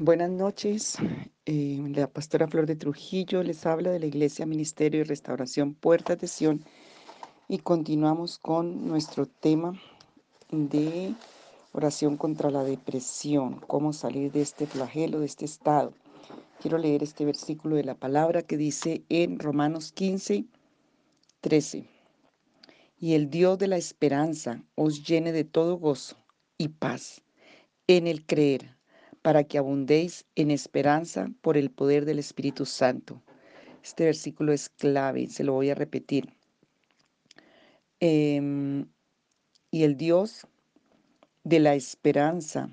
Buenas noches. Eh, la pastora Flor de Trujillo les habla de la Iglesia Ministerio y Restauración Puertas de Sion y continuamos con nuestro tema de oración contra la depresión, cómo salir de este flagelo, de este estado. Quiero leer este versículo de la palabra que dice en Romanos 15, 13. Y el Dios de la esperanza os llene de todo gozo y paz en el creer para que abundéis en esperanza por el poder del Espíritu Santo. Este versículo es clave, se lo voy a repetir. Em, y el Dios de la esperanza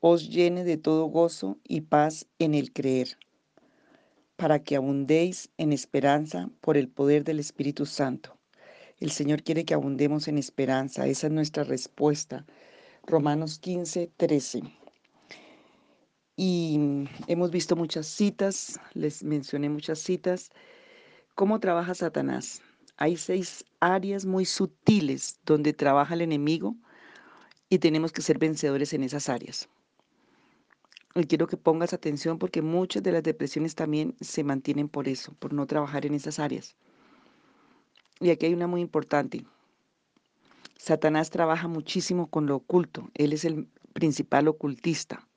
os llene de todo gozo y paz en el creer, para que abundéis en esperanza por el poder del Espíritu Santo. El Señor quiere que abundemos en esperanza, esa es nuestra respuesta. Romanos 15, 13. Y hemos visto muchas citas, les mencioné muchas citas. ¿Cómo trabaja Satanás? Hay seis áreas muy sutiles donde trabaja el enemigo y tenemos que ser vencedores en esas áreas. Y quiero que pongas atención porque muchas de las depresiones también se mantienen por eso, por no trabajar en esas áreas. Y aquí hay una muy importante. Satanás trabaja muchísimo con lo oculto. Él es el principal ocultista.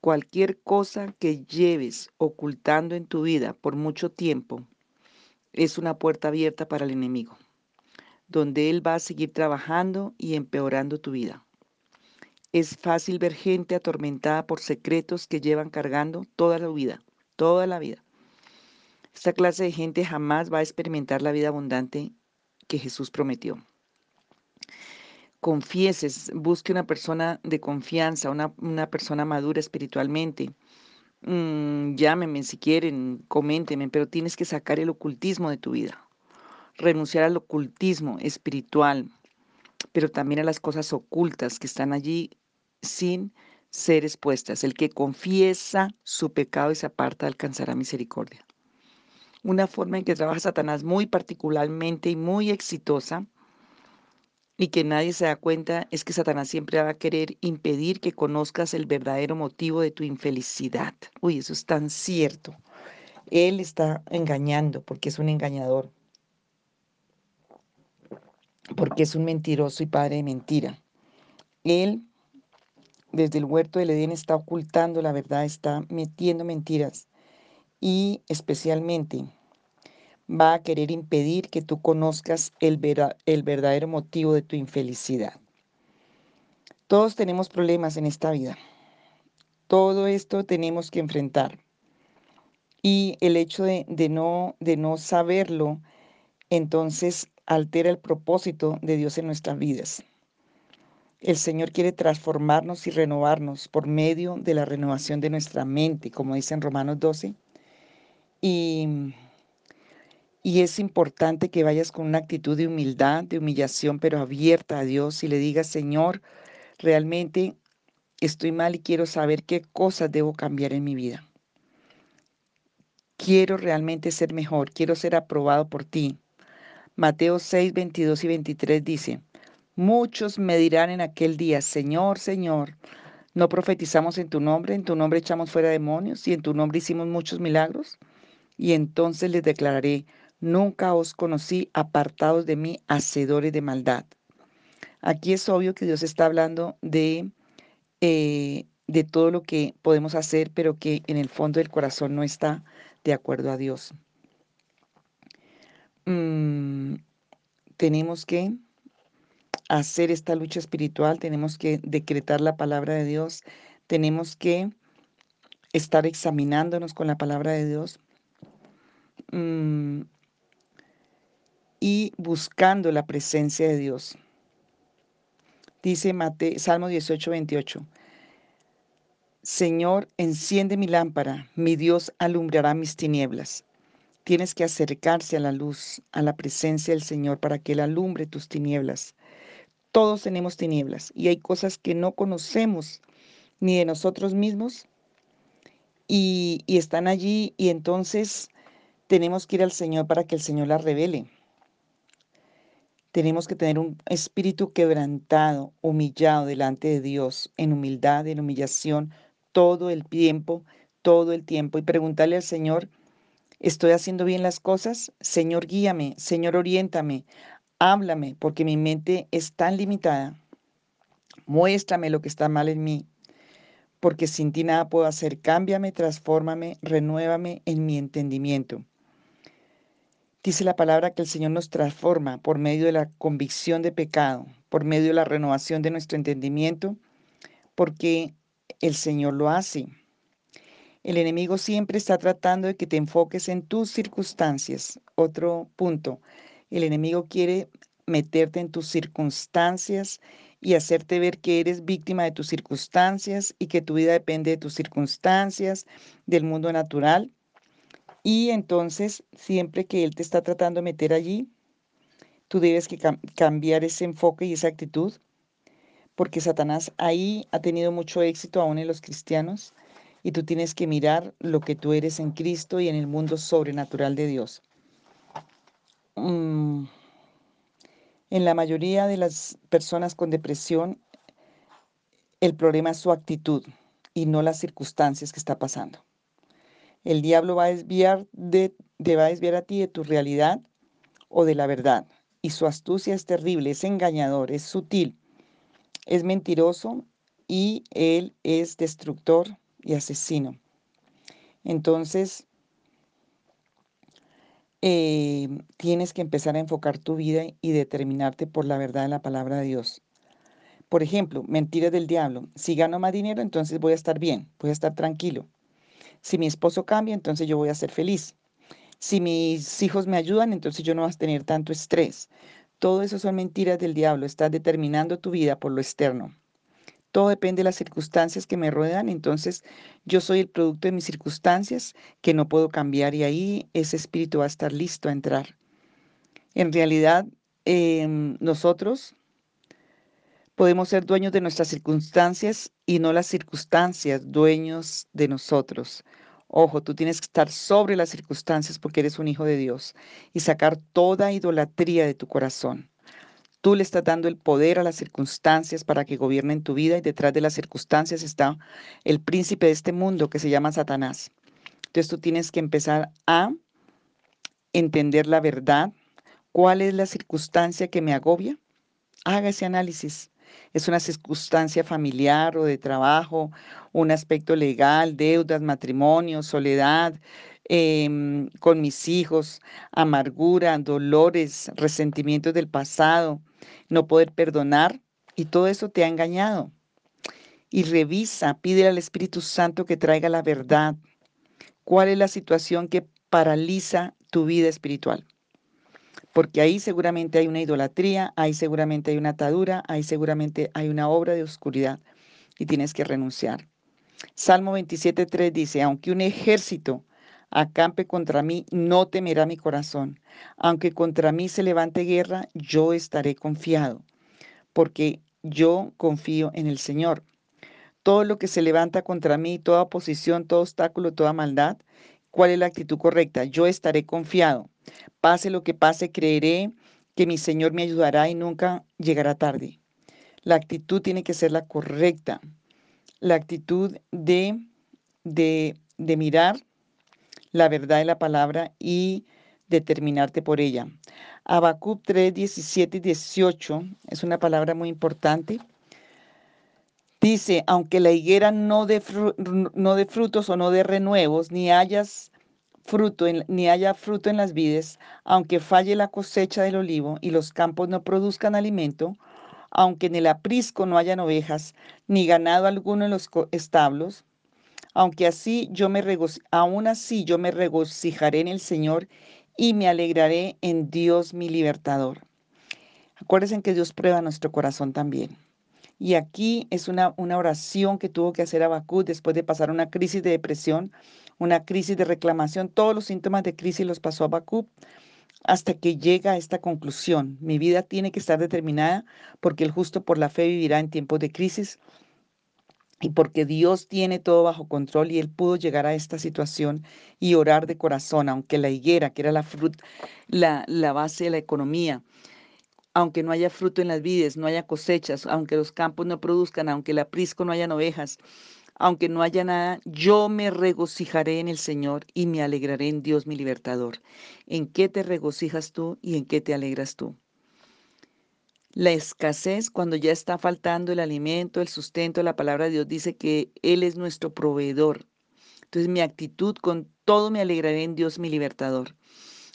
Cualquier cosa que lleves ocultando en tu vida por mucho tiempo es una puerta abierta para el enemigo, donde él va a seguir trabajando y empeorando tu vida. Es fácil ver gente atormentada por secretos que llevan cargando toda la vida, toda la vida. Esta clase de gente jamás va a experimentar la vida abundante que Jesús prometió confieses, busque una persona de confianza, una, persona madura espiritualmente. Mm, llámenme si quieren, coméntenme, pero tienes que sacar el ocultismo de tu vida. Renunciar al ocultismo espiritual, pero también a las cosas ocultas que están allí sin ser expuestas. El que confiesa su pecado y se aparta alcanzará misericordia. Una forma en que trabaja Satanás muy particularmente y muy exitosa y que nadie se da cuenta es que Satanás siempre va a querer impedir que conozcas el verdadero motivo de tu infelicidad. Uy, eso es tan cierto. Él está engañando porque es un engañador, porque es un mentiroso y padre de mentira. Él, desde el huerto del Edén, está ocultando la verdad, está metiendo mentiras y especialmente va a querer impedir que tú conozcas el, el verdadero motivo de tu infelicidad. Todos tenemos problemas en esta vida. Todo esto tenemos que enfrentar. Y el hecho de, no, de no saberlo, entonces altera el propósito de Dios en nuestras vidas. El Señor quiere transformarnos y renovarnos por medio de la renovación de nuestra mente, como dice en Romanos 12. Y y es importante que vayas con una actitud de humildad, de humillación, pero abierta a Dios y le digas, Señor, realmente estoy mal y quiero saber qué cosas debo cambiar en mi vida. Quiero realmente ser mejor, quiero ser aprobado por ti. Mateo 6, 22 y 23 dice, muchos me dirán en aquel día, Señor, Señor, ¿no profetizamos en tu nombre? ¿En tu nombre echamos fuera demonios? ¿Y en tu nombre hicimos muchos milagros? Y entonces les declararé, Nunca os conocí apartados de mí, hacedores de maldad. Aquí es obvio que Dios está hablando de, eh, de todo lo que podemos hacer, pero que en el fondo del corazón no está de acuerdo a Dios. Mm, tenemos que hacer esta lucha espiritual, tenemos que decretar la palabra de Dios, tenemos que estar examinándonos con la palabra de Dios. Mm, y buscando la presencia de Dios. Dice Mate, Salmo 18, 28. Señor, enciende mi lámpara, mi Dios alumbrará mis tinieblas. Tienes que acercarse a la luz, a la presencia del Señor para que Él alumbre tus tinieblas. Todos tenemos tinieblas y hay cosas que no conocemos ni de nosotros mismos y, y están allí y entonces tenemos que ir al Señor para que el Señor las revele. Tenemos que tener un espíritu quebrantado, humillado delante de Dios, en humildad, en humillación, todo el tiempo, todo el tiempo y preguntarle al Señor, ¿estoy haciendo bien las cosas? Señor, guíame, Señor, oriéntame, háblame, porque mi mente es tan limitada. Muéstrame lo que está mal en mí, porque sin ti nada puedo hacer. Cámbiame, transfórmame, renuévame en mi entendimiento. Dice la palabra que el Señor nos transforma por medio de la convicción de pecado, por medio de la renovación de nuestro entendimiento, porque el Señor lo hace. El enemigo siempre está tratando de que te enfoques en tus circunstancias. Otro punto, el enemigo quiere meterte en tus circunstancias y hacerte ver que eres víctima de tus circunstancias y que tu vida depende de tus circunstancias, del mundo natural. Y entonces, siempre que Él te está tratando de meter allí, tú debes que cambiar ese enfoque y esa actitud, porque Satanás ahí ha tenido mucho éxito aún en los cristianos, y tú tienes que mirar lo que tú eres en Cristo y en el mundo sobrenatural de Dios. Mm, en la mayoría de las personas con depresión, el problema es su actitud y no las circunstancias que está pasando. El diablo va a desviar de, te va a desviar a ti de tu realidad o de la verdad. Y su astucia es terrible, es engañador, es sutil, es mentiroso y él es destructor y asesino. Entonces, eh, tienes que empezar a enfocar tu vida y determinarte por la verdad de la palabra de Dios. Por ejemplo, mentiras del diablo. Si gano más dinero, entonces voy a estar bien, voy a estar tranquilo. Si mi esposo cambia, entonces yo voy a ser feliz. Si mis hijos me ayudan, entonces yo no voy a tener tanto estrés. Todo eso son mentiras del diablo. Estás determinando tu vida por lo externo. Todo depende de las circunstancias que me rodean. Entonces yo soy el producto de mis circunstancias que no puedo cambiar y ahí ese espíritu va a estar listo a entrar. En realidad, em, nosotros Podemos ser dueños de nuestras circunstancias y no las circunstancias dueños de nosotros. Ojo, tú tienes que estar sobre las circunstancias porque eres un hijo de Dios y sacar toda idolatría de tu corazón. Tú le estás dando el poder a las circunstancias para que gobiernen tu vida y detrás de las circunstancias está el príncipe de este mundo que se llama Satanás. Entonces tú tienes que empezar a entender la verdad. ¿Cuál es la circunstancia que me agobia? Haga ese análisis es una circunstancia familiar o de trabajo, un aspecto legal, deudas, matrimonio, soledad, em, con mis hijos, amargura, dolores, resentimientos del pasado, no poder perdonar, y todo eso te ha engañado. Y revisa, pide al Espíritu Santo que traiga la verdad. ¿Cuál es la situación que paraliza tu vida espiritual? Porque ahí seguramente hay una idolatría, ahí seguramente hay una atadura, ahí seguramente hay una obra de oscuridad y tienes que renunciar. Salmo 27.3 dice, aunque un ejército acampe contra mí, no temerá mi corazón. Aunque contra mí se levante guerra, yo estaré confiado, porque yo confío en el Señor. Todo lo que se levanta contra mí, toda oposición, todo obstáculo, toda maldad, ¿cuál es la actitud correcta? Yo estaré confiado. Pase lo que pase, creeré que mi Señor me ayudará y nunca llegará tarde. La actitud tiene que ser la correcta. La actitud de, de, de mirar la verdad de la palabra y determinarte por ella. Habacuc 3, 17 y 18 es una palabra muy importante. Dice, aunque la higuera no dé, no de frutos o no de renuevos, ni hayas fruto ni haya fruto en las vides, aunque falle la cosecha del olivo y los campos no produzcan alimento, aunque en el aprisco no hayan ovejas, ni ganado alguno en los establos, aunque así yo me aún así yo me regocijaré en el Señor y me alegraré en Dios mi libertador. Acuérdense que Dios prueba nuestro corazón también. Y aquí es una, una oración que tuvo que hacer Abacú después de pasar una crisis de depresión, una crisis de reclamación. Todos los síntomas de crisis los pasó Abacú hasta que llega a esta conclusión. Mi vida tiene que estar determinada porque el justo por la fe vivirá en tiempos de crisis y porque Dios tiene todo bajo control y él pudo llegar a esta situación y orar de corazón, aunque la higuera, que era la, la, la base de la economía, aunque no haya fruto en las vides, no haya cosechas, aunque los campos no produzcan, aunque el aprisco no hayan ovejas, aunque no haya nada, yo me regocijaré en el Señor y me alegraré en Dios mi libertador. ¿En qué te regocijas tú y en qué te alegras tú? La escasez, cuando ya está faltando el alimento, el sustento, la palabra de Dios dice que Él es nuestro proveedor. Entonces mi actitud con todo me alegraré en Dios mi libertador.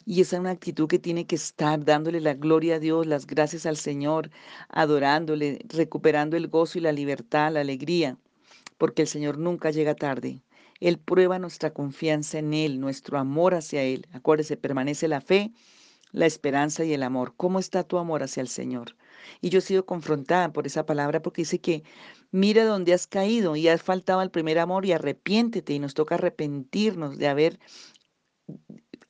Y esa es una actitud que tiene que estar dándole la gloria a Dios, las gracias al Señor, adorándole, recuperando el gozo y la libertad, la alegría, porque el Señor nunca llega tarde. Él prueba nuestra confianza en Él, nuestro amor hacia Él. Acuérdese, permanece la fe, la esperanza y el amor. ¿Cómo está tu amor hacia el Señor? Y yo he sido confrontada por esa palabra porque dice que mira dónde has caído y has faltado al primer amor y arrepiéntete y nos toca arrepentirnos de haber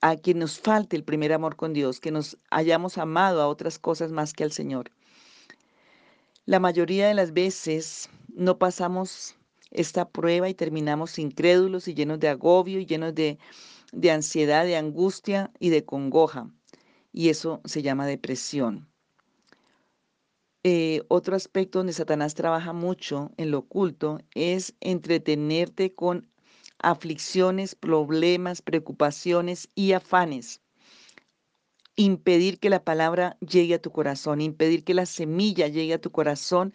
a que nos falte el primer amor con Dios, que nos hayamos amado a otras cosas más que al Señor. La mayoría de las veces no pasamos esta prueba y terminamos incrédulos y llenos de agobio y llenos de, de ansiedad, de angustia y de congoja. Y eso se llama depresión. Eh, otro aspecto donde Satanás trabaja mucho en lo oculto es entretenerte con aflicciones, problemas, preocupaciones y afanes. Impedir que la palabra llegue a tu corazón, impedir que la semilla llegue a tu corazón,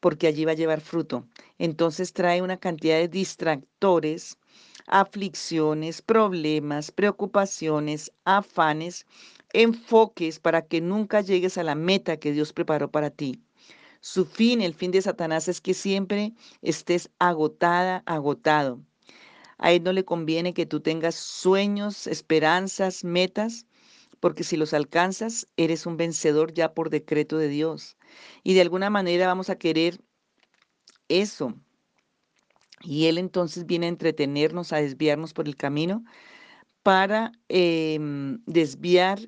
porque allí va a llevar fruto. Entonces trae una cantidad de distractores, aflicciones, problemas, preocupaciones, afanes, enfoques para que nunca llegues a la meta que Dios preparó para ti. Su fin, el fin de Satanás es que siempre estés agotada, agotado. A Él no le conviene que tú tengas sueños, esperanzas, metas, porque si los alcanzas, eres un vencedor ya por decreto de Dios. Y de alguna manera vamos a querer eso. Y Él entonces viene a entretenernos, a desviarnos por el camino para em, desviar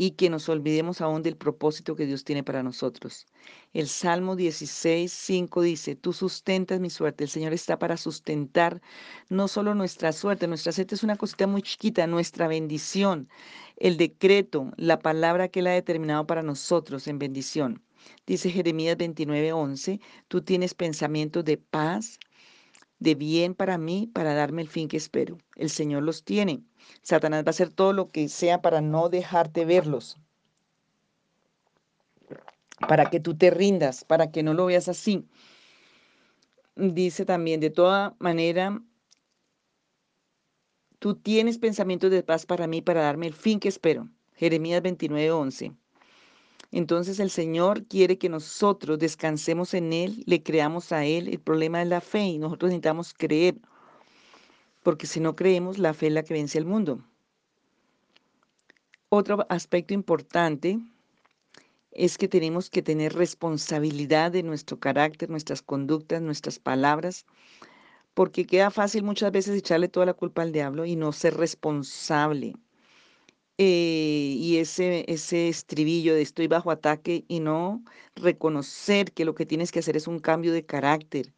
y que nos olvidemos aún del propósito que Dios tiene para nosotros. El Salmo 16, 5 dice, tú sustentas mi suerte. El Señor está para sustentar no solo nuestra suerte, nuestra suerte es una cosita muy chiquita, nuestra bendición, el decreto, la palabra que Él ha determinado para nosotros en bendición. Dice Jeremías 29, 11, tú tienes pensamientos de paz, de bien para mí, para darme el fin que espero. El Señor los tiene. Satanás va a hacer todo lo que sea para no dejarte verlos, para que tú te rindas, para que no lo veas así. Dice también, de toda manera, tú tienes pensamientos de paz para mí, para darme el fin que espero. Jeremías 29, 11. Entonces el Señor quiere que nosotros descansemos en Él, le creamos a Él. El problema es la fe y nosotros necesitamos creer porque si no creemos, la fe es la que vence al mundo. Otro aspecto importante es que tenemos que tener responsabilidad de nuestro carácter, nuestras conductas, nuestras palabras, porque queda fácil muchas veces echarle toda la culpa al diablo y no ser responsable. Eh, y ese, ese estribillo de estoy bajo ataque y no reconocer que lo que tienes que hacer es un cambio de carácter,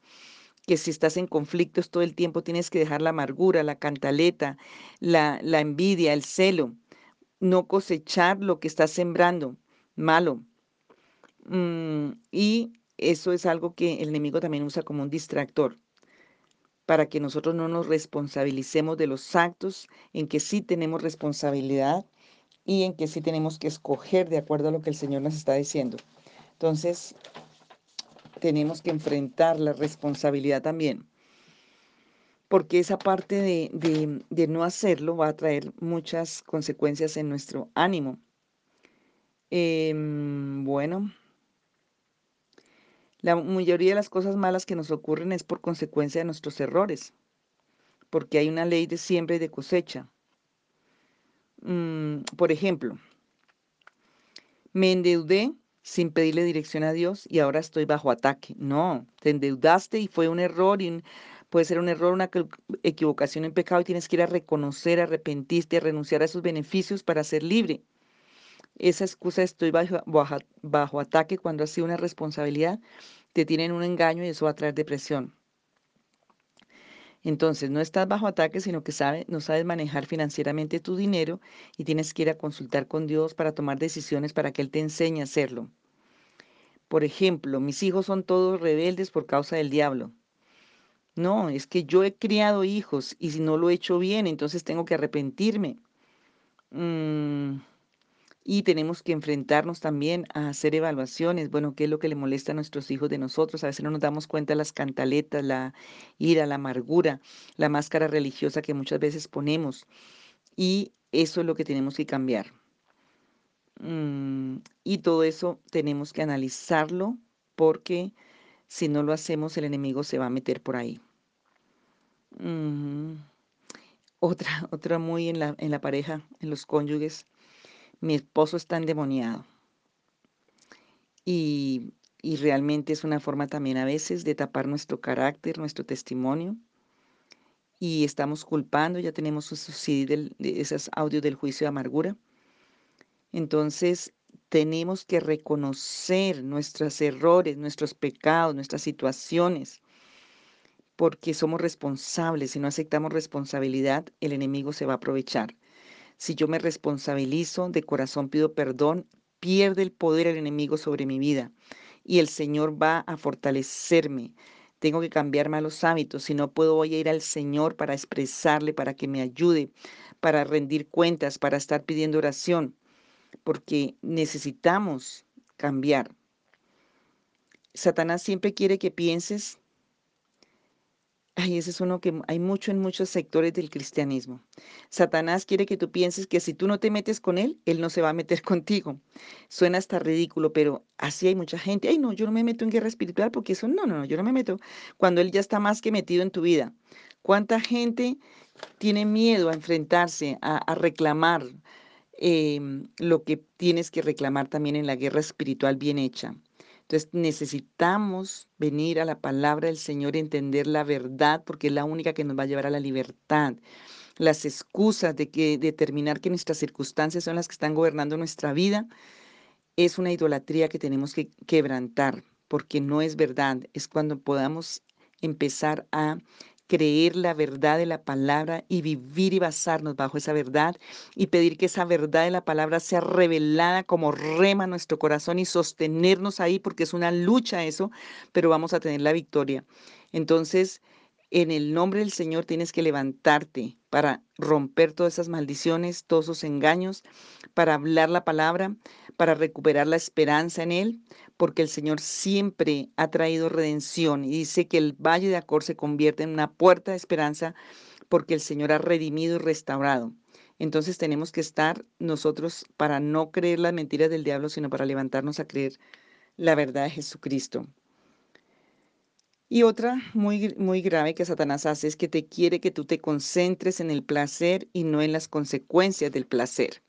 que si estás en conflictos todo el tiempo tienes que dejar la amargura, la cantaleta, la, la envidia, el celo, no cosechar lo que estás sembrando, malo. Mm, y eso es algo que el enemigo también usa como un distractor para que nosotros no nos responsabilicemos de los actos en que sí tenemos responsabilidad y en que sí tenemos que escoger de acuerdo a lo que el Señor nos está diciendo. Entonces, tenemos que enfrentar la responsabilidad también. Porque esa parte de, no hacerlo va a traer muchas consecuencias en nuestro ánimo. Em, bueno, la mayoría de las cosas malas que nos ocurren es por consecuencia de nuestros errores, porque hay una ley de siembra y de cosecha. Mm, por ejemplo, me endeudé sin pedirle dirección a Dios y ahora estoy bajo ataque. No, te endeudaste y fue un error y puede ser un error, una equivocación en pecado y tienes que ir a reconocer, arrepentirte, a renunciar a esos beneficios para ser libre. Esa excusa estoy bajo, ataque cuando ha sido una responsabilidad, te tienen un engaño y eso va a traer depresión. Entonces, no estás bajo ataque, sino que sabe, no sabes manejar financieramente tu dinero y tienes que ir a consultar con Dios para tomar decisiones para que Él te enseñe a hacerlo. Por ejemplo, mis hijos son todos rebeldes por causa del diablo. No, es que yo he criado hijos y si no lo he hecho bien, entonces tengo que arrepentirme. Mm, y tenemos que enfrentarnos también a hacer evaluaciones. Bueno, ¿qué es lo que le molesta a nuestros hijos de nosotros? A veces no nos damos cuenta de las cantaletas, la ira, la amargura, la máscara religiosa que muchas veces ponemos. Y eso es lo que tenemos que cambiar. Mm, y todo eso tenemos que analizarlo porque si no lo hacemos el enemigo se va a meter por ahí. Otra, otra muy en la, en la pareja, en los cónyuges. Mi esposo está endemoniado. Y, y realmente es una forma también a veces de tapar nuestro carácter, nuestro testimonio. Y estamos culpando, ya tenemos esos, esos audios del juicio de amargura. Entonces, tenemos que reconocer nuestros errores, nuestros pecados, nuestras situaciones, porque somos responsables. Si no aceptamos responsabilidad, el enemigo se va a aprovechar. Si yo me responsabilizo, de corazón pido perdón, pierde el poder el enemigo sobre mi vida y el Señor va a fortalecerme. Tengo que cambiar malos hábitos, si no puedo voy a ir al Señor para expresarle, para que me ayude, para rendir cuentas, para estar pidiendo oración porque necesitamos cambiar. Satanás siempre quiere que pienses, ay, ese es uno que hay mucho en muchos sectores del cristianismo. Satanás quiere que tú pienses que si tú no te metes con él, él no se va a meter contigo. Suena hasta ridículo, pero así hay mucha gente. Ay, no, yo no me meto en guerra espiritual porque eso no, no, no, yo no me meto. Cuando él ya está más que metido en tu vida. ¿Cuánta gente tiene miedo a enfrentarse, a, reclamar, Em, lo que tienes que reclamar también en la guerra espiritual bien hecha. Entonces necesitamos venir a la palabra del Señor y entender la verdad porque es la única que nos va a llevar a la libertad. Las excusas de que determinar que nuestras circunstancias son las que están gobernando nuestra vida es una idolatría que tenemos que quebrantar porque no es verdad. Es cuando podamos empezar a creer la verdad de la palabra y vivir y basarnos bajo esa verdad y pedir que esa verdad de la palabra sea revelada como rema nuestro corazón y sostenernos ahí porque es una lucha eso, pero vamos a tener la victoria. Entonces, en el nombre del Señor tienes que levantarte para romper todas esas maldiciones, todos esos engaños, para hablar la palabra, para recuperar la esperanza en Él, porque el Señor siempre ha traído redención y dice que el valle de Acor se convierte en una puerta de esperanza porque el Señor ha redimido y restaurado. Entonces tenemos que estar nosotros para no creer las mentiras del diablo, sino para levantarnos a creer la verdad de Jesucristo. Y otra muy, muy grave que Satanás hace es que te quiere que tú te concentres en el placer y no en las consecuencias del placer.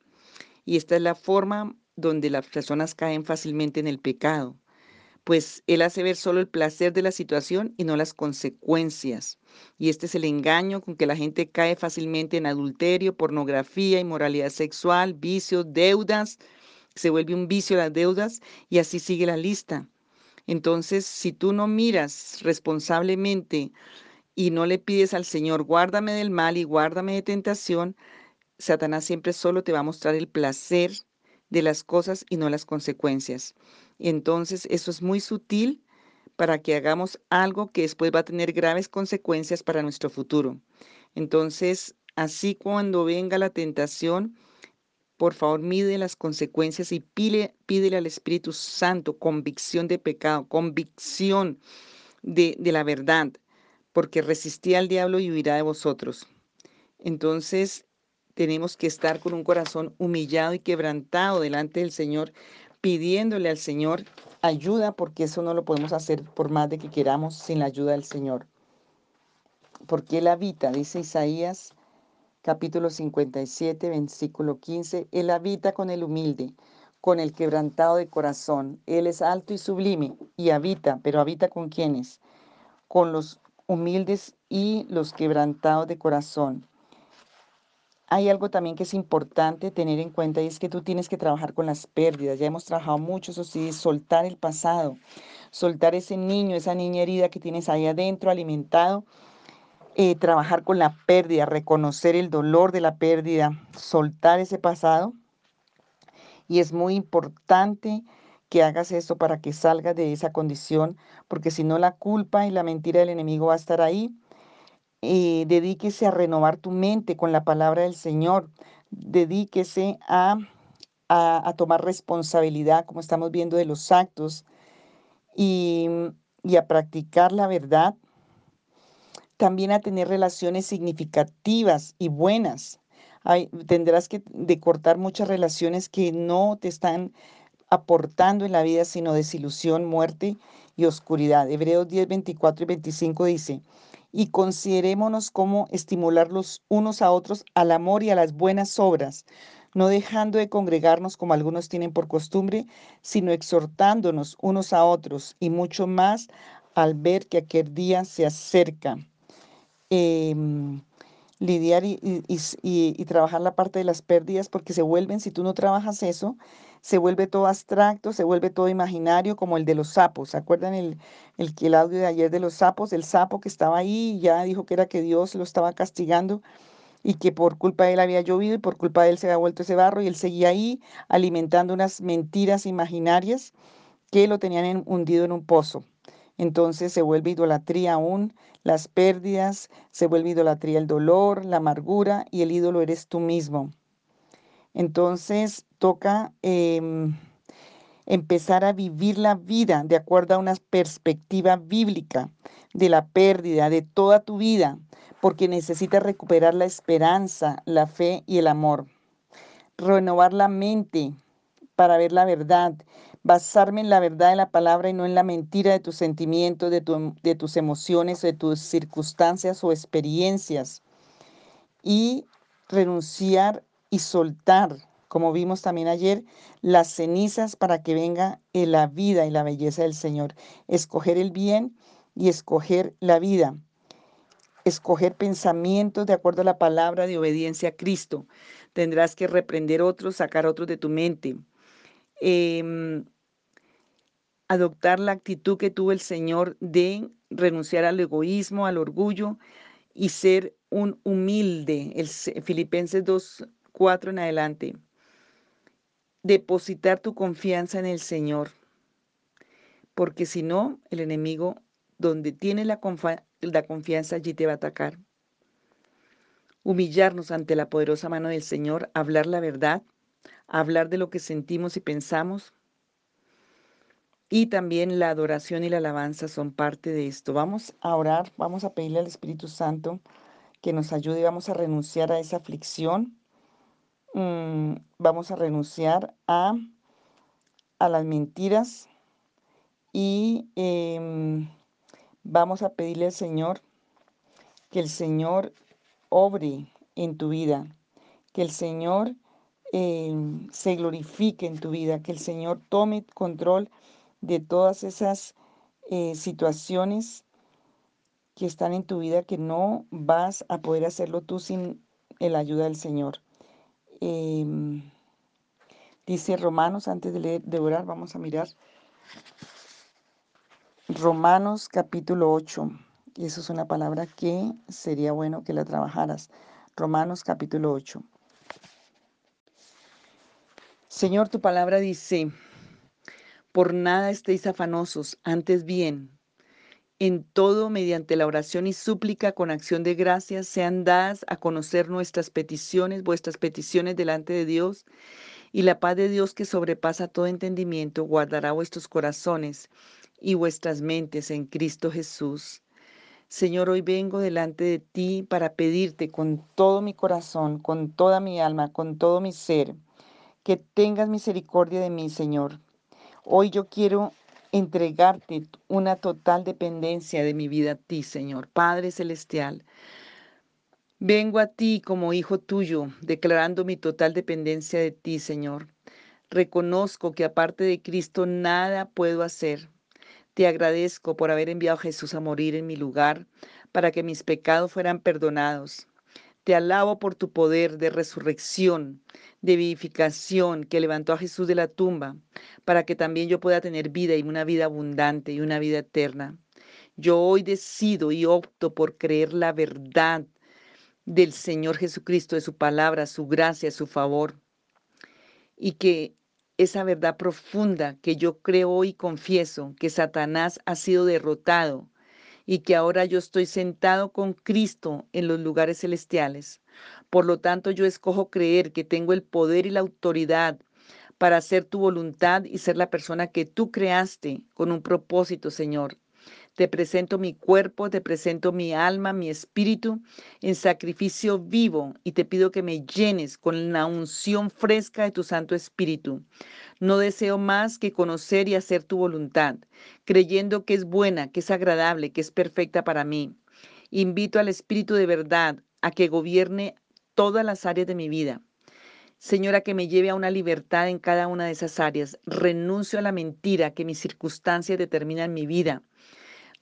Y esta es la forma donde las personas caen fácilmente en el pecado, pues él hace ver solo el placer de la situación y no las consecuencias. Y este es el engaño con que la gente cae fácilmente en adulterio, pornografía, inmoralidad sexual, vicios, deudas. Se vuelve un vicio las deudas y así sigue la lista. Entonces, si tú no miras responsablemente y no le pides al Señor, guárdame del mal y guárdame de tentación, Satanás siempre solo te va a mostrar el placer de las cosas y no las consecuencias. Entonces, eso es muy sutil para que hagamos algo que después va a tener graves consecuencias para nuestro futuro. Entonces, así cuando venga la tentación, por favor, mide las consecuencias y pídele al Espíritu Santo convicción de pecado, convicción de, de la verdad, porque resistí al diablo y huirá de vosotros. Entonces, tenemos que estar con un corazón humillado y quebrantado delante del Señor, pidiéndole al Señor ayuda, porque eso no lo podemos hacer por más de que queramos sin la ayuda del Señor. Porque Él habita, dice Isaías capítulo 57, versículo 15, Él habita con el humilde, con el quebrantado de corazón. Él es alto y sublime y habita, pero habita con quienes? Con los humildes y los quebrantados de corazón. Hay algo también que es importante tener en cuenta y es que tú tienes que trabajar con las pérdidas. Ya hemos trabajado mucho, eso sí, soltar el pasado, soltar ese niño, esa niña herida que tienes ahí adentro alimentado eh, trabajar con la pérdida, reconocer el dolor de la pérdida, soltar ese pasado. Y es muy importante que hagas esto para que salgas de esa condición, porque si no la culpa y la mentira del enemigo va a estar ahí. Dedíquese a renovar tu mente con la palabra del Señor. Dedíquese a, a, tomar responsabilidad, como estamos viendo, de los actos y, y a practicar la verdad. También a tener relaciones significativas y buenas. tendrás que de cortar muchas relaciones que no te están aportando en la vida, sino desilusión, muerte y oscuridad. Hebreos 10, 24 y 25 dice, y considerémonos cómo estimular los unos a otros al amor y a las buenas obras, no dejando de congregarnos como algunos tienen por costumbre, sino exhortándonos unos a otros y mucho más al ver que aquel día se acerca. Em, lidiar y, y, trabajar la parte de las pérdidas porque se vuelven, si tú no trabajas eso, se vuelve todo abstracto, se vuelve todo imaginario, como el de los sapos. ¿Se acuerdan el, el, el audio de ayer de los sapos? El sapo que estaba ahí y ya dijo que era que Dios lo estaba castigando y que por culpa de él había llovido y por culpa de él se había vuelto ese barro y él seguía ahí alimentando unas mentiras imaginarias que lo tenían hundido en un pozo. Entonces se vuelve idolatría aún las pérdidas, se vuelve idolatría el dolor, la amargura y el ídolo eres tú mismo. Entonces toca em, empezar a vivir la vida de acuerdo a una perspectiva bíblica de la pérdida de toda tu vida, porque necesitas recuperar la esperanza, la fe y el amor. Renovar la mente para ver la verdad, basarme en la verdad de la palabra y no en la mentira de tus sentimientos, de, de tus emociones, de tus circunstancias o experiencias. Y renunciar y soltar, como vimos también ayer, las cenizas para que venga la vida y la belleza del Señor. Escoger el bien y escoger la vida. Escoger pensamientos de acuerdo a la palabra de obediencia a Cristo. Tendrás que reprender otros, sacar otros de tu mente. Em, adoptar la actitud que tuvo el Señor de renunciar al egoísmo, al orgullo y ser un humilde. El Filipenses 2, 4 en adelante. Depositar tu confianza en el Señor. Porque si no, el enemigo, donde tiene la, la confianza, allí te va a atacar. Humillarnos ante la poderosa mano del Señor, hablar la verdad, hablar de lo que sentimos y pensamos. Y también la adoración y la alabanza son parte de esto. Vamos a orar, vamos a pedirle al Espíritu Santo que nos ayude, vamos a renunciar a esa aflicción Mm, vamos a renunciar a, a las mentiras y em, vamos a pedirle al Señor que el Señor obre en tu vida, que el Señor em, se glorifique en tu vida, que el Señor tome control de todas esas eh, situaciones que están en tu vida que no vas a poder hacerlo tú sin la ayuda del Señor. Em, dice Romanos, antes de, leer, de orar, vamos a mirar. Romanos capítulo 8. Y eso es una palabra que sería bueno que la trabajaras. Romanos capítulo 8. Señor, tu palabra dice, por nada estéis afanosos, antes bien, en todo mediante la oración y súplica con acción de gracias sean dadas a conocer nuestras peticiones, vuestras peticiones delante de Dios, y la paz de Dios que sobrepasa todo entendimiento guardará vuestros corazones y vuestras mentes en Cristo Jesús. Señor, hoy vengo delante de ti para pedirte con todo mi corazón, con toda mi alma, con todo mi ser, que tengas misericordia de mí, Señor. Hoy yo quiero entregarte una total dependencia de mi vida a ti, Señor, Padre Celestial. Vengo a ti como hijo tuyo, declarando mi total dependencia de ti, Señor. Reconozco que aparte de Cristo nada puedo hacer. Te agradezco por haber enviado a Jesús a morir en mi lugar para que mis pecados fueran perdonados. Te alabo por tu poder de resurrección, de vivificación que levantó a Jesús de la tumba, para que también yo pueda tener vida y una vida abundante y una vida eterna. Yo hoy decido y opto por creer la verdad del Señor Jesucristo, de su palabra, su gracia, su favor, y que esa verdad profunda que yo creo y confieso, que Satanás ha sido derrotado y que ahora yo estoy sentado con Cristo en los lugares celestiales. Por lo tanto, yo escojo creer que tengo el poder y la autoridad para hacer tu voluntad y ser la persona que tú creaste con un propósito, Señor. Te presento mi cuerpo, te presento mi alma, mi espíritu en sacrificio vivo y te pido que me llenes con la unción fresca de tu Santo Espíritu. No deseo más que conocer y hacer tu voluntad, creyendo que es buena, que es agradable, que es perfecta para mí. Invito al Espíritu de verdad a que gobierne todas las áreas de mi vida. Señora, que me lleve a una libertad en cada una de esas áreas. Renuncio a la mentira que mis circunstancias determinan mi vida.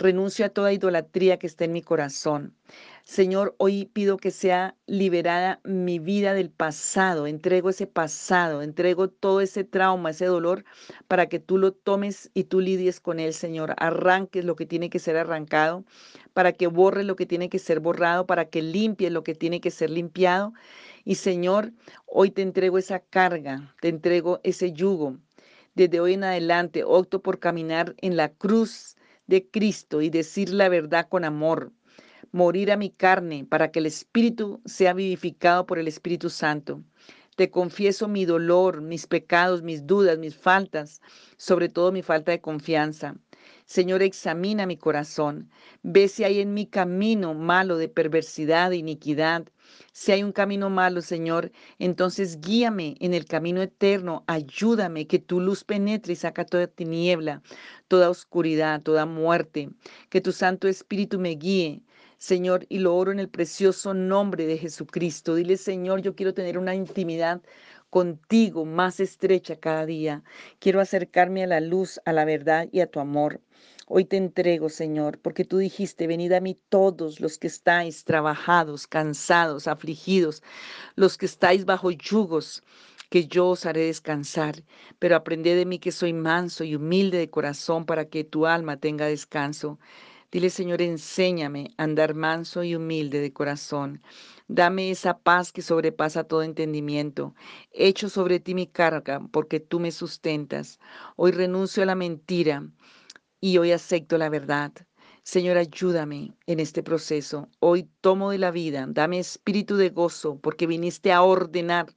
Renuncio a toda idolatría que esté en mi corazón. Señor, hoy pido que sea liberada mi vida del pasado. Entrego ese pasado, entrego todo ese trauma, ese dolor, para que tú lo tomes y tú lidies con él, Señor. Arranques lo que tiene que ser arrancado, para que borre lo que tiene que ser borrado, para que limpie lo que tiene que ser limpiado. Y Señor, hoy te entrego esa carga, te entrego ese yugo. Desde hoy en adelante opto por caminar en la cruz de Cristo y decir la verdad con amor, morir a mi carne para que el Espíritu sea vivificado por el Espíritu Santo. Te confieso mi dolor, mis pecados, mis dudas, mis faltas, sobre todo mi falta de confianza. Señor, examina mi corazón. Ve si hay en mi camino malo de perversidad, de iniquidad. Si hay un camino malo, Señor, entonces guíame en el camino eterno. Ayúdame que tu luz penetre y saca toda tiniebla, toda oscuridad, toda muerte. Que tu Santo Espíritu me guíe. Señor, y lo oro en el precioso nombre de Jesucristo. Dile, Señor, yo quiero tener una intimidad contigo más estrecha cada día. Quiero acercarme a la luz, a la verdad y a tu amor. Hoy te entrego, Señor, porque tú dijiste, venid a mí todos los que estáis trabajados, cansados, afligidos, los que estáis bajo yugos, que yo os haré descansar. Pero aprended de mí que soy manso y humilde de corazón para que tu alma tenga descanso. Dile, Señor, enséñame a andar manso y humilde de corazón. Dame esa paz que sobrepasa todo entendimiento. Echo sobre ti mi carga, porque tú me sustentas. Hoy renuncio a la mentira y hoy acepto la verdad. Señor, ayúdame en este proceso. Hoy tomo de la vida, dame espíritu de gozo, porque viniste a ordenar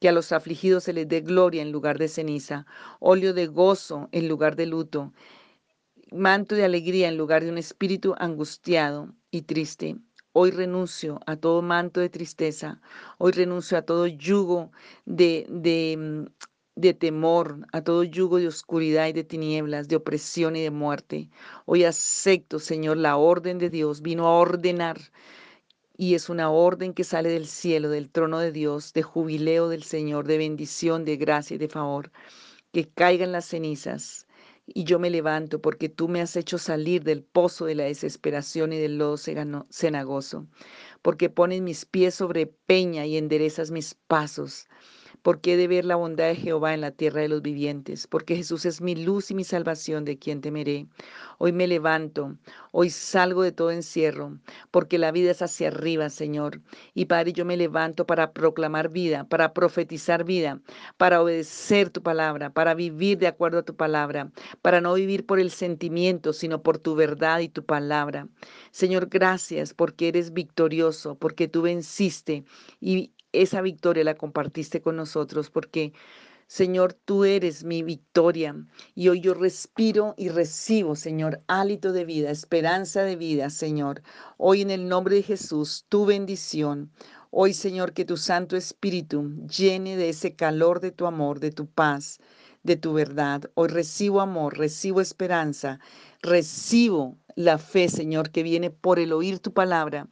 que a los afligidos se les dé gloria en lugar de ceniza, óleo de gozo en lugar de luto, manto de alegría en lugar de un espíritu angustiado y triste. Hoy renuncio a todo manto de tristeza, hoy renuncio a todo yugo de, de mm, de temor, a todo yugo de oscuridad y de tinieblas, de opresión y de muerte. Hoy acepto, Señor, la orden de Dios. Vino a ordenar y es una orden que sale del cielo, del trono de Dios, de jubileo del Señor, de bendición, de gracia y de favor. Que caigan las cenizas y yo me levanto porque tú me has hecho salir del pozo de la desesperación y del lodo cenagoso, porque pones mis pies sobre peña y enderezas mis pasos porque he de ver la bondad de Jehová en la tierra de los vivientes, porque Jesús es mi luz y mi salvación, de quien temeré. Hoy me levanto, hoy salgo de todo encierro, porque la vida es hacia arriba, Señor. Y Padre, yo me levanto para proclamar vida, para profetizar vida, para obedecer tu palabra, para vivir de acuerdo a tu palabra, para no vivir por el sentimiento, sino por tu verdad y tu palabra. Señor, gracias porque eres victorioso, porque tú venciste y esa victoria la compartiste con nosotros porque, Señor, tú eres mi victoria y hoy yo respiro y recibo, Señor, hálito de vida, esperanza de vida, Señor. Hoy en el nombre de Jesús, tu bendición. Hoy, Señor, que tu Santo Espíritu llene de ese calor de tu amor, de tu paz, de tu verdad. Hoy recibo amor, recibo esperanza, recibo la fe, Señor, que viene por el oír tu palabra.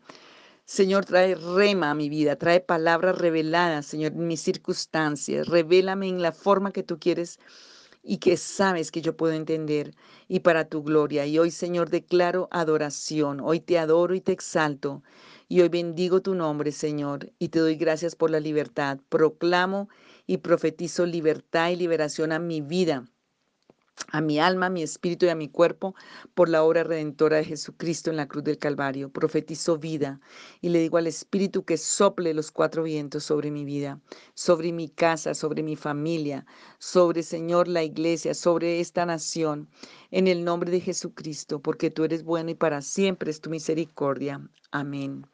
Señor, trae rema a mi vida, trae palabras reveladas, Señor, en mis circunstancias. Revélame en la forma que tú quieres y que sabes que yo puedo entender y para tu gloria. Y hoy, Señor, declaro adoración. Hoy te adoro y te exalto. Y hoy bendigo tu nombre, Señor, y te doy gracias por la libertad. Proclamo y profetizo libertad y liberación a mi vida a mi alma, a mi espíritu y a mi cuerpo por la obra redentora de Jesucristo en la cruz del Calvario. Profetizo vida y le digo al espíritu que sople los cuatro vientos sobre mi vida, sobre mi casa, sobre mi familia, sobre Señor la iglesia, sobre esta nación, en el nombre de Jesucristo, porque tú eres bueno y para siempre es tu misericordia. Amén.